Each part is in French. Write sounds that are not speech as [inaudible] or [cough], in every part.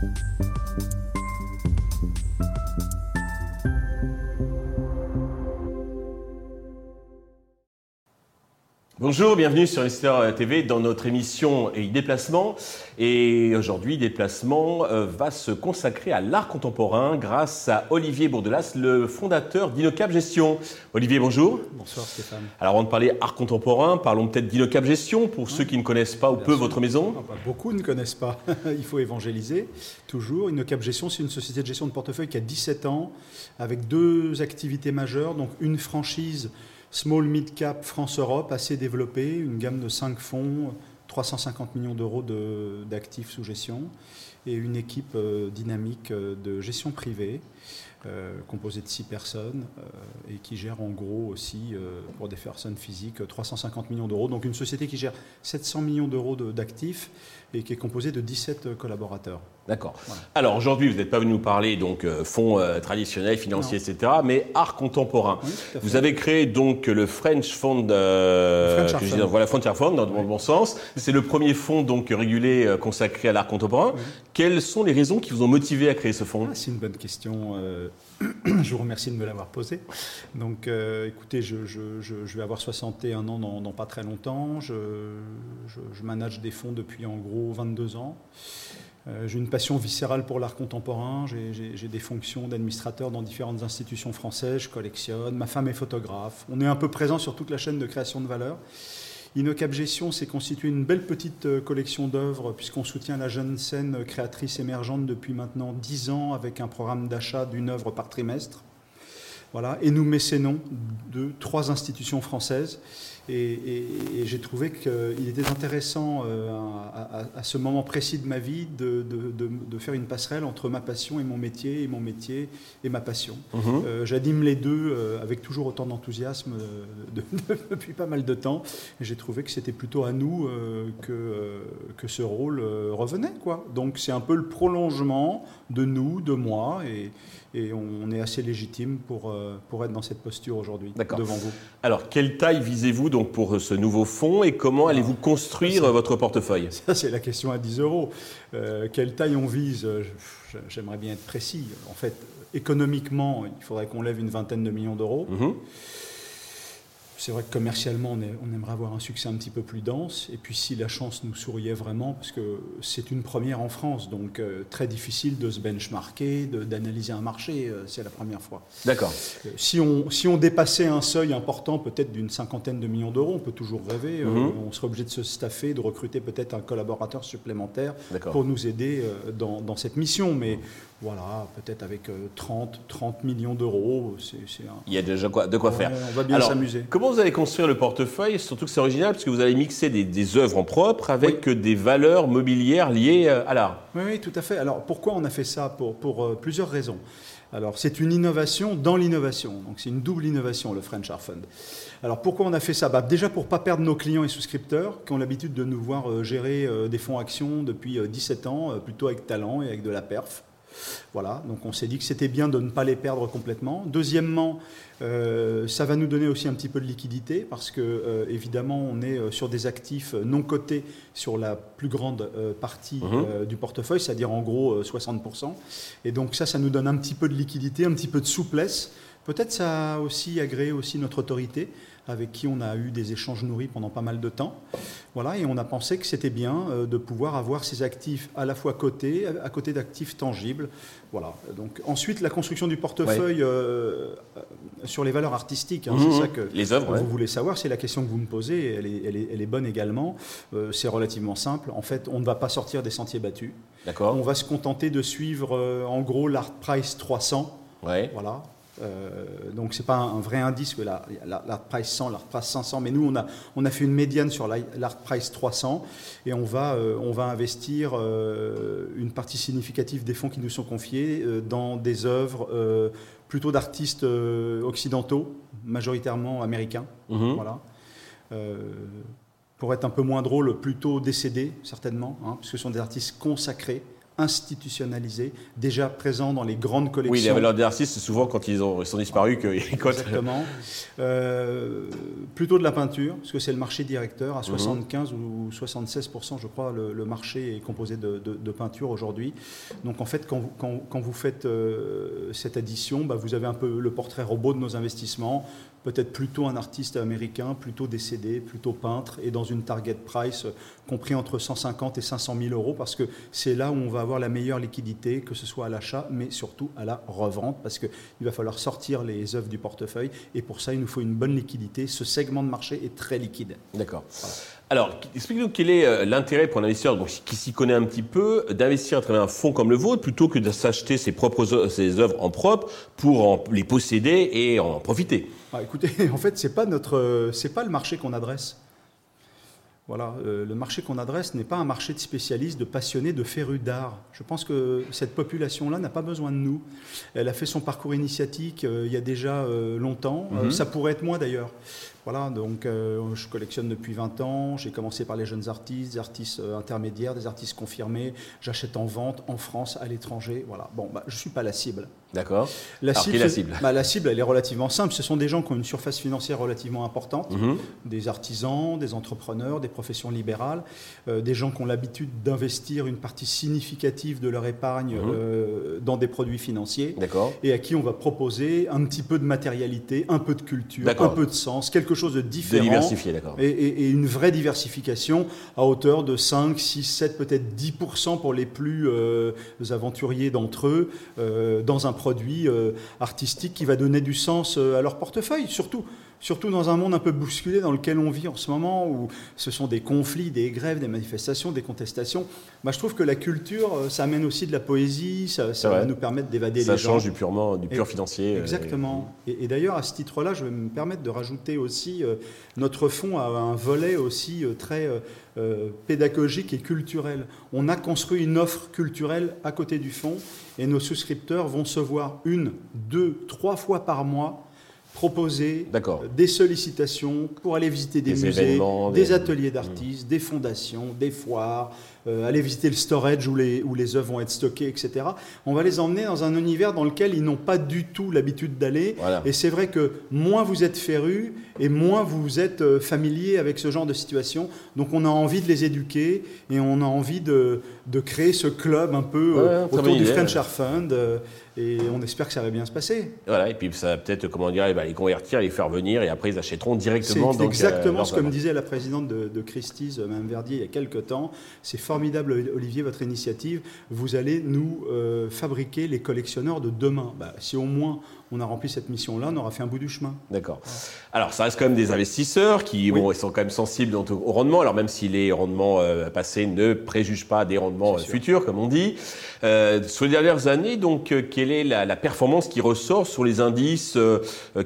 Thank you. Bonjour, bienvenue sur Investor TV dans notre émission et déplacement. Et aujourd'hui, déplacement euh, va se consacrer à l'art contemporain grâce à Olivier Bourdelas, le fondateur d'Inocap Gestion. Olivier, bonjour. Bonsoir Stéphane. Alors avant de parler art contemporain, parlons peut-être d'Inocap Gestion pour ceux qui ne connaissent pas ou peu votre maison. Ah bah, beaucoup ne connaissent pas. [laughs] Il faut évangéliser toujours. Inocap Gestion, c'est une société de gestion de portefeuille qui a 17 ans avec deux activités majeures. Donc une franchise Small Mid Cap France-Europe, assez développé, une gamme de 5 fonds, 350 millions d'euros d'actifs sous gestion et une équipe euh, dynamique euh, de gestion privée euh, composée de 6 personnes et qui gère en gros aussi pour des personnes physiques 350 millions d'euros. Donc une société qui gère 700 millions d'euros d'actifs et qui est composée de 17 collaborateurs. D'accord. Alors aujourd'hui, vous n'êtes pas venu nous parler donc euh, fonds euh, traditionnels, financiers, etc., mais art contemporain. vous avez créé donc le French Fund, euh, French Fund. voilà Frontier Fund dans le bon sens. C'est le premier fonds donc régulé consacré à l'art contemporain. Quelles sont les raisons qui vous ont motivé à créer ce fonds? Ah, C'est une bonne question. [clears throat] je vous remercie de me l'avoir posé. Donc, écoutez, je, je, je, vais avoir 61 ans dans, dans pas très longtemps. Je, manage des fonds depuis en gros 22 ans. Euh, j'ai une passion viscérale pour l'art contemporain. J'ai des fonctions d'administrateur dans différentes institutions françaises. Je collectionne. Ma femme est photographe. On est un peu présent sur toute la chaîne de création de valeur. Inocap Gestion s'est constitué une belle petite euh, collection d'œuvres puisqu'on soutient la jeune scène créatrice émergente depuis maintenant 10 ans avec un programme d'achat d'une œuvre par trimestre. Voilà. Et nous mécénons de trois institutions françaises et, j'ai trouvé qu'il était intéressant euh, à, ce moment précis de ma vie de, faire une passerelle entre ma passion et mon métier, et mon métier et ma passion. Euh, j'anime les deux euh, avec toujours autant d'enthousiasme [laughs] depuis pas mal de temps. J'ai trouvé que c'était plutôt à nous que, que ce rôle revenait. Quoi. Donc c'est un peu le prolongement de nous, de moi. Et, et on est assez légitime pour, pour être dans cette posture aujourd'hui devant vous. Alors, quelle taille visez-vous donc pour ce nouveau fonds et comment ah, allez-vous construire votre portefeuille? Ça, c'est la question à 10 euros. Euh, quelle taille on vise? J'aimerais bien être précis. En fait, économiquement, il faudrait qu'on lève une vingtaine de millions d'euros. Mhm. C'est vrai que commercialement, on, aimerait avoir un succès un petit peu plus dense. Et puis si la chance nous souriait vraiment, parce que c'est une première en France, donc euh, très difficile de se benchmarker, d'analyser un marché, euh, c'est la première fois. D'accord. Euh, si, on, si on dépassait un seuil important, peut-être d'une cinquantaine de millions d'euros, on peut toujours rêver, mhm. on serait obligé de se staffer, de recruter peut-être un collaborateur supplémentaire pour nous aider dans, dans, cette mission. Mais voilà, peut-être avec 30, euh, 30 millions d'euros. Il y a déjà quoi, de quoi faire. On va bien s'amuser. Comment vous allez construire le portefeuille? Surtout que c'est original parce que vous allez mixer des, œuvres en propre avec des valeurs mobilières liées euh, à l'art. Oui, oui, tout à fait. Alors pourquoi on a fait ça? Pour, pour euh, plusieurs raisons. Alors c'est une innovation dans l'innovation. Donc c'est une double innovation, le French Art Fund. Alors pourquoi on a fait ça? Bah, Déjà pour ne pas perdre nos clients et souscripteurs qui ont l'habitude de nous voir gérer des fonds actions depuis 17 ans, plutôt avec talent et avec de la perf. Voilà, donc on s'est dit que c'était bien de ne pas les perdre complètement. Deuxièmement, euh, ça va nous donner aussi un petit peu de liquidité parce que euh, évidemment on est euh, sur des actifs non cotés sur la plus grande partie mhm. du portefeuille, c'est-à-dire en gros 60%. Et donc ça, ça nous donne un petit peu de liquidité, un petit peu de souplesse. Peut-être ça a aussi agréé aussi notre autorité avec qui on a eu des échanges nourris pendant pas mal de temps. Voilà, et on a pensé que c'était bien euh, de pouvoir avoir ces actifs à la fois cotés, à côté d'actifs tangibles. Voilà. Donc ensuite, la construction du portefeuille euh, sur les valeurs artistiques, hein, c'est mmh, ça que les œuvres, vous voulez savoir. C'est la question que vous me posez. Elle est, elle est, elle est bonne également. Euh, c'est relativement simple. En fait, on ne va pas sortir des sentiers battus. D'accord. On va se contenter de suivre, en gros, l'Art Price 300. Ouais. Voilà, euh, donc c'est pas un, vrai indice que l'art price 100, l'art price 500, mais nous on a, on a fait une médiane sur l'art price 300 et on va, euh, on va investir euh, une partie significative des fonds qui nous sont confiés dans des œuvres plutôt d'artistes occidentaux, majoritairement américains. Mhm. Voilà. pour être un peu moins drôle, plutôt décédés certainement, hein, parce que ce sont des artistes consacrés institutionnalisé, déjà présent dans les grandes collections. Oui, les valeurs des artistes, c'est souvent quand ils, ont, sont disparus que Exactement. Euh, plutôt de la peinture, parce que c'est le marché directeur. À 75 mhm. ou 76% je crois, le, marché est composé de, peinture aujourd'hui. Donc en fait, quand, vous faites euh, cette addition, bah, vous avez un peu le portrait robot de nos investissements peut-être plutôt un artiste américain, plutôt décédé, plutôt peintre, et dans une target price compris entre 150 et 500 000 euros, parce que c'est là où on va avoir la meilleure liquidité, que ce soit à l'achat, mais surtout à la revente, parce qu'il va falloir sortir les œuvres du portefeuille, et pour ça, il nous faut une bonne liquidité. Ce segment de marché est très liquide. D'accord. Alors, explique-nous quel est euh, l'intérêt pour un investisseur qui s'y connaît un petit peu d'investir à travers un fonds comme le vôtre plutôt que de s'acheter ses propres ses œuvres en propre pour les posséder et en profiter. Ah, écoutez, [laughs] en fait, c'est pas notre, c'est pas le marché qu'on adresse. Voilà, euh, le marché qu'on adresse n'est pas un marché de spécialistes, de passionnés, de férus d'art. Je pense que cette population-là n'a pas besoin de nous. Elle a fait son parcours initiatique euh, il y a déjà longtemps. Mhm. ça pourrait être moi d'ailleurs. Voilà, donc euh, je collectionne depuis 20 ans. J'ai commencé par les jeunes artistes, des artistes euh, intermédiaires, des artistes confirmés. J'achète en vente en France, à l'étranger. Voilà. Bon, bah, je ne suis pas la cible. D'accord. La cible, la cible? bah, La cible, elle est relativement simple. Ce sont des gens qui ont une surface financière relativement importante, mhm. des artisans, des entrepreneurs, des professions libérales, euh, des gens qui ont l'habitude d'investir une partie significative de leur épargne mhm. dans des produits financiers. D'accord. Et à qui on va proposer un petit peu de matérialité, un peu de culture, un peu de sens, quelque chose de différent. De diversifié, d'accord. Et, une vraie diversification à hauteur de 5, 6, 7, peut-être 10% pour les plus euh, aventuriers d'entre eux, euh, dans un produit euh, artistique qui va donner du sens à leur portefeuille, surtout surtout dans un monde un peu bousculé dans lequel on vit en ce moment, où ce sont des conflits, des grèves, des manifestations, des contestations. Bah, je trouve que la culture, euh, ça amène aussi de la poésie, ça, va nous permettre d'évader les gens. Ça change du, purement, du pur financier. Euh, exactement. Et, d'ailleurs, à ce titre-là, je vais me permettre de rajouter aussi, euh, notre fonds a un volet aussi très pédagogique et culturel. On a construit une offre culturelle à côté du fonds, et nos souscripteurs vont se voir une, deux, trois fois par mois proposer des sollicitations pour aller visiter des, musées, des, ateliers d'artistes, des fondations, des foires, euh, aller visiter le storage où les, où les œuvres vont être stockées, etc. On va les emmener dans un univers dans lequel ils n'ont pas du tout l'habitude d'aller. Et c'est vrai que moins vous êtes féru et moins vous êtes euh, familier avec ce genre de situation. Donc on a envie de les éduquer et on a envie de, de créer ce club un peu euh, autour du French Art Fund. Et on espère que ça va bien se passer. Voilà, et puis ça va peut-être, comment dire, les convertir, les faire venir, et après ils achèteront directement. C'est exactement ce que me disait la présidente de, de Christie's, Mme Verdier, il y a quelques temps. C'est formidable, Olivier, votre initiative. Vous allez nous euh, fabriquer les collectionneurs de demain. Bah, si au moins on a rempli cette mission-là, on aura fait un bout du chemin. D'accord. Alors, ça reste quand même des investisseurs qui sont quand même sensibles au rendement. Alors, même si les rendements euh, passés ne préjugent pas des rendements euh, futurs, comme on dit. Euh, sur les dernières années, donc, quelle est la, performance qui ressort sur les indices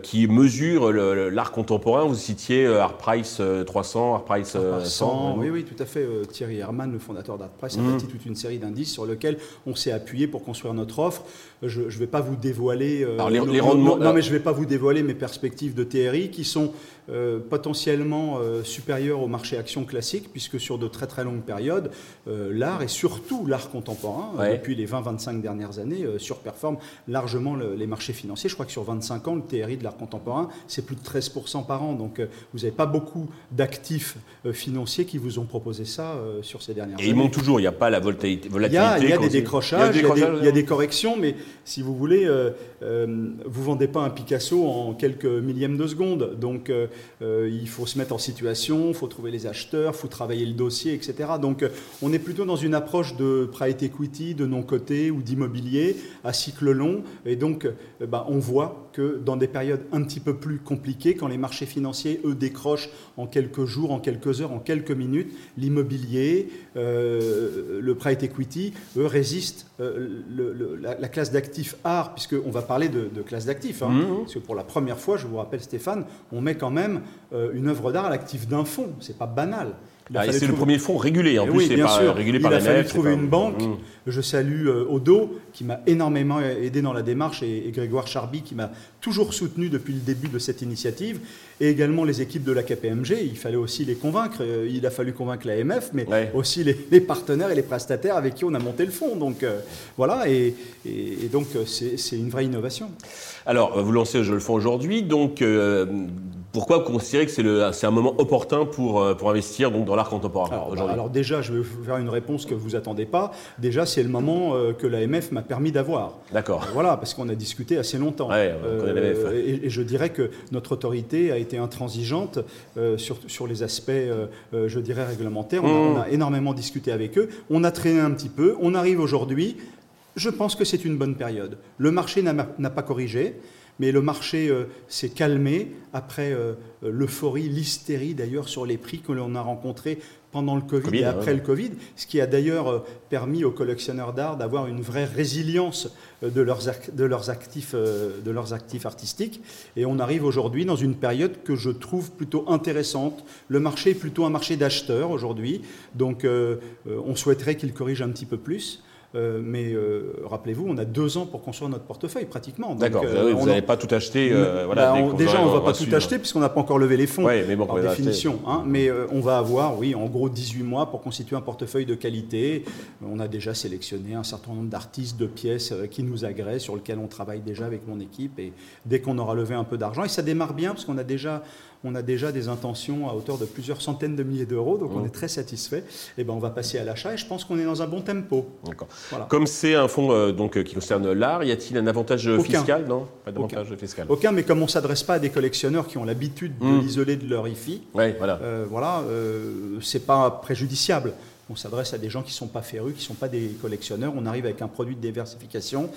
qui mesurent l'art contemporain? Vous citiez Art Price 300, Art Price 100. Oui, oui, tout à fait. Thierry Herman, le fondateur d'Art Price, a mmh. bâti toute une série d'indices sur lesquels on s'est appuyé pour construire notre offre. Je ne vais pas vous dévoiler non, euh, mais je vais pas vous dévoiler mes perspectives de TRI qui sont euh, potentiellement euh, supérieur au marché action classique, puisque sur de très très longues périodes, euh, l'art et surtout l'art contemporain, depuis les 20-25 dernières années, surperforme largement les marchés financiers. Je crois que sur 25 ans, le TRI de l'art contemporain, c'est plus de 13% par an. Donc vous n'avez pas beaucoup d'actifs financiers qui vous ont proposé ça sur ces dernières années. Et ils montent toujours, il n'y a pas la volatilité. Il y a, y a des décrochages, il y a des, corrections, mais si vous voulez, vous ne vendez pas un Picasso en quelques millièmes de seconde. Donc euh, il faut se mettre en situation, il faut trouver les acheteurs, il faut travailler le dossier, etc. Donc euh, on est plutôt dans une approche de private equity, de non-coté ou d'immobilier à cycle long. Et donc euh, bah, on voit que dans des périodes un petit peu plus compliquées, quand les marchés financiers, eux, décrochent en quelques jours, en quelques heures, en quelques minutes, l'immobilier, le private equity, eux, résistent. La, classe d'actifs art, puisqu'on va parler de, classe d'actifs, hein, mmh. parce que pour la première fois, je vous rappelle Stéphane, on met quand même euh, une œuvre d'art à l'actif d'un fonds. C'est pas banal. Ah, c'est le premier fonds régulé, en eh plus, oui, bien pas sûr. régulé par Il a fallu trouver une banque. Mmh. Je salue euh, Odo, qui m'a énormément aidé dans la démarche, et, Grégoire Charby, qui m'a toujours soutenu depuis le début de cette initiative, et également les équipes de la KPMG. Il fallait aussi les convaincre. Euh, il a fallu convaincre l'AMF, mais aussi les, partenaires et les prestataires avec qui on a monté le fonds. Donc euh, voilà, et, et donc c'est une vraie innovation. Alors, vous lancez Je le fais aujourd'hui, donc pourquoi vous considérez que c'est un moment opportun pour, euh, pour investir donc, dans l'art contemporain alors, bah, alors, déjà, je vais vous faire une réponse que vous attendez pas. Déjà, c'est le moment euh, que l'AMF m'a permis d'avoir. D'accord. Voilà, parce qu'on a discuté assez longtemps. Ouais, euh, et, et, je dirais que notre autorité a été intransigeante sur, sur les aspects, je dirais, réglementaires. On, a, on, a, mmh. énormément discuté avec eux. On a traîné un petit peu. On arrive aujourd'hui. Je pense que c'est une bonne période. Le marché n'a pas corrigé mais le marché euh, s'est calmé après euh, l'euphorie, l'hystérie d'ailleurs sur les prix que l'on a rencontrés pendant le Covid, et après le Covid, ce qui a d'ailleurs euh, permis aux collectionneurs d'art d'avoir une vraie résilience de leurs, de, leurs actifs, de leurs actifs artistiques. Et on arrive aujourd'hui dans une période que je trouve plutôt intéressante. Le marché est plutôt un marché d'acheteurs aujourd'hui, donc on souhaiterait qu'il corrige un petit peu plus. Euh, mais euh, rappelez-vous, on a deux ans pour construire notre portefeuille pratiquement. D'accord, euh, vous n'avez pas tout acheté. voilà, bah, déjà, on ne va pas tout acheter puisqu'on n'a pas encore levé les fonds mais bon, par définition. Hein, mais on va avoir, oui, en gros 18 mois pour constituer un portefeuille de qualité. On a déjà sélectionné un certain nombre d'artistes, de pièces qui nous agrègent, sur lesquels on travaille déjà avec mon équipe. Et dès qu'on aura levé un peu d'argent, et ça démarre bien parce qu'on a déjà on a déjà des intentions à hauteur de plusieurs centaines de milliers d'euros, donc on mmh. est très satisfait. Et eh ben on va passer à l'achat et je pense qu'on est dans un bon tempo. D'accord. Comme c'est un fonds euh, donc, qui concerne l'art, y a-t-il un avantage fiscal? Non, pas d'avantage fiscal. Aucun, mais comme on ne s'adresse pas à des collectionneurs qui ont l'habitude de mmh. l'isoler de leur IFI, ouais, voilà, euh, voilà euh, c'est pas préjudiciable. On s'adresse à des gens qui ne sont pas férus, qui ne sont pas des collectionneurs. On arrive avec un produit de diversification.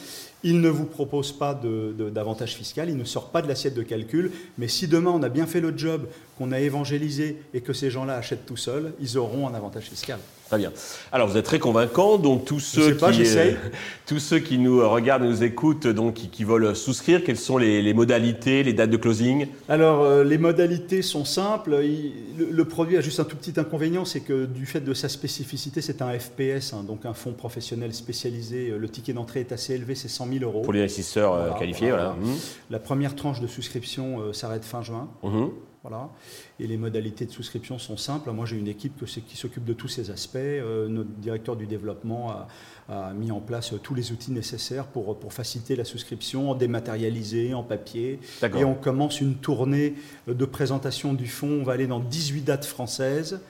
Il ne vous propose pas d'avantage fiscal, il ne sort pas de l'assiette de calcul. Mais si demain on a bien fait le job, qu'on a évangélisé et que ces gens-là achètent tout seuls, ils auront un avantage fiscal. Très bien. Alors vous êtes très convaincant, donc tous ceux, qui, euh, [laughs] tous ceux qui nous regardent et nous écoutent, donc qui, veulent souscrire, quelles sont les, modalités, les dates de closing? Alors euh, les modalités sont simples. le, produit a juste un tout petit inconvénient, c'est que du fait de sa spécificité, c'est un FPS, hein, donc un fonds professionnel spécialisé. Euh, le ticket d'entrée est assez élevé, c'est 100 000 euros. Pour les investisseurs qualifiés, voilà. Mmh. La première tranche de souscription s'arrête fin juin. Mmh. Voilà. Et les modalités de souscription sont simples. Moi, j'ai une équipe qui s'occupe de tous ces aspects. Euh, notre directeur du développement a, mis en place tous les outils nécessaires pour, pour faciliter la souscription en dématérialisé, en papier. Et on commence une tournée de présentation du fonds. On va aller dans 18 dates françaises.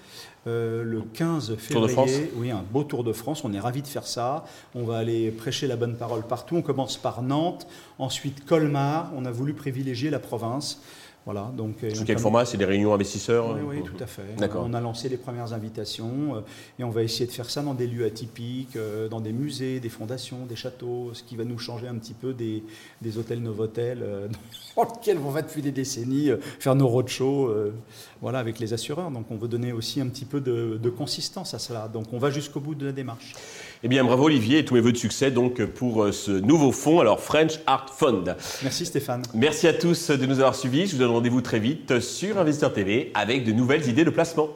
Euh, le 15 février. Oui, un beau Tour de France. On est ravis de faire ça. On va aller prêcher la bonne parole partout. On commence par Nantes, ensuite Colmar. On a voulu privilégier la province. Voilà, donc, Sous quel format? C'est des réunions investisseurs Oui, oui tout à fait. On a lancé les premières invitations euh, et on va essayer de faire ça dans des lieux atypiques, euh, dans des musées, des fondations, des châteaux, ce qui va nous changer un petit peu des, des hôtels Novotel euh, [laughs] dans lesquels on va depuis des décennies faire nos roadshows voilà, avec les assureurs. Donc on veut donner aussi un petit peu de, de consistance à cela. Donc on va jusqu'au bout de la démarche. Eh bien, bravo Olivier et tous mes voeux de succès donc pour euh, ce nouveau fonds, alors French Art Fund. Merci Stéphane. Merci à tous de nous avoir suivis. Je vous donne rendez-vous très vite sur Investeur TV avec de nouvelles idées de placement.